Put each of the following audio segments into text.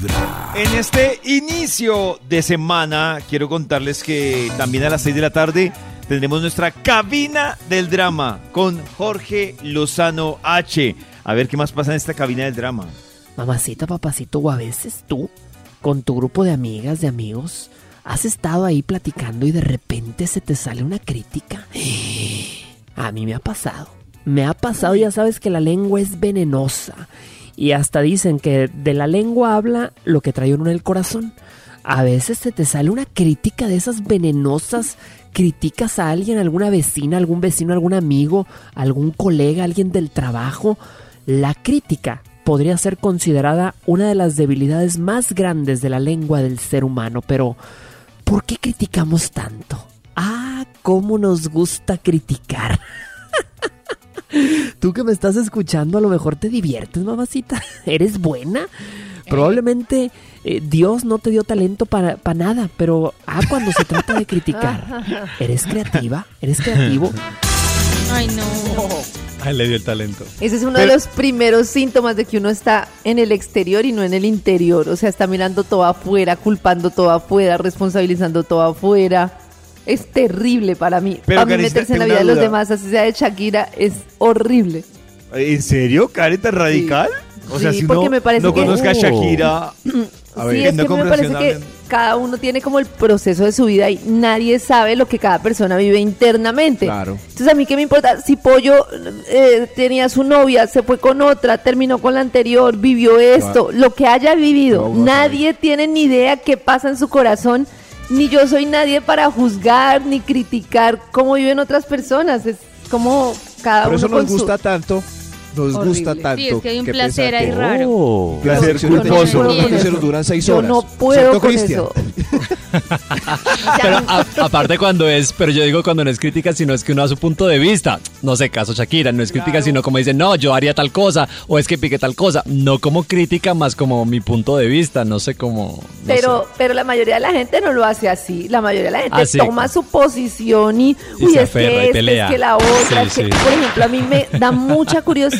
Vibra. En este inicio de semana, quiero contarles que también a las 6 de la tarde tendremos nuestra cabina del drama con Jorge Lozano H. A ver qué más pasa en esta cabina del drama. Mamacita, papacito, o a veces tú, con tu grupo de amigas, de amigos, has estado ahí platicando y de repente se te sale una crítica. A mí me ha pasado. Me ha pasado, ya sabes que la lengua es venenosa. Y hasta dicen que de la lengua habla lo que trae uno en el corazón. A veces se te sale una crítica de esas venenosas. Criticas a alguien, alguna vecina, algún vecino, algún amigo, algún colega, alguien del trabajo. La crítica podría ser considerada una de las debilidades más grandes de la lengua del ser humano, pero ¿por qué criticamos tanto? Ah, cómo nos gusta criticar. Tú que me estás escuchando a lo mejor te diviertes, mamacita. ¿Eres buena? Probablemente eh, Dios no te dio talento para, para nada, pero ah, cuando se trata de criticar, ¿eres creativa? ¿Eres creativo? Ay, no. Ay, le dio el talento. Ese es uno de los primeros síntomas de que uno está en el exterior y no en el interior. O sea, está mirando todo afuera, culpando todo afuera, responsabilizando todo afuera. Es terrible para mí. Pero, mí meterse en la vida de los demás, así sea de Shakira, es horrible. ¿En serio, Karen, tan radical? O sea, Sí, si porque uno me parece no que- conozca a Oh. Shakira, a ver, sí, es no que me parece que cada uno tiene como el proceso de su vida y nadie sabe lo que cada persona vive internamente. Claro. Entonces, a mí qué me importa si Pollo eh, tenía su novia, se fue con otra, terminó con la anterior, vivió esto, lo que haya vivido. No nadie tiene ni idea qué pasa en su corazón, ni yo soy nadie para juzgar ni criticar cómo viven otras personas. Es como cada Por uno eso con nos su- gusta tanto. Nos Horrible. gusta tanto. Sí, es que hay un que placer ahí raro. Oh, Placer culposo. Yo no puedo se con nos duran seis Yo horas. no puedo Santo con Cristian. eso. Pero a- aparte cuando es, pero yo digo cuando no es crítica, sino es que uno da su punto de vista. No sé, caso Shakira, no es crítica, sino como dicen, no, yo haría tal cosa, o es que pique tal cosa. No como crítica, más como mi punto de vista, no sé cómo. no Pero, sé. pero la mayoría de la gente no lo hace así. La mayoría de la gente Ah, toma su posición y, Y uy, se es aferra y que este, pelea. es que la otra. Sí, es que- sí. Por ejemplo, a mí me da mucha curiosidad.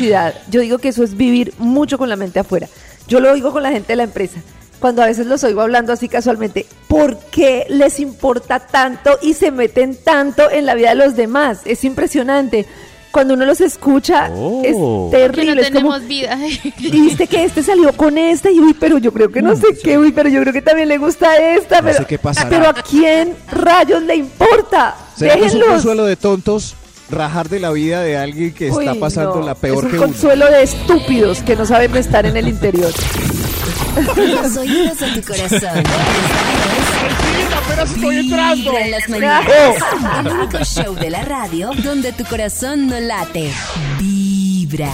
Yo digo que eso es vivir mucho con la mente afuera. Yo lo oigo con la gente de la empresa. Cuando a veces los oigo hablando así casualmente, ¿por qué les importa tanto y se meten tanto en la vida de los demás? Es impresionante. Cuando uno los escucha, Oh. es Que terrible. no es como, vida. viste que este salió con esta y uy, pero yo creo que no sé qué, uy, pero yo creo que también le gusta esta, No pero, sé qué pasará. pero a quién rayos le importa. ¿Será que es un Déjenlos. consuelo de tontos rajar de la vida de alguien que Uy, está pasando no, la peor es que un uno? consuelo de estúpidos que no saben estar en el interior. Los oídos de tu corazón. apenas estoy entrando. Vibra en las mañanas. El único show de la radio donde tu corazón no late. Vibra.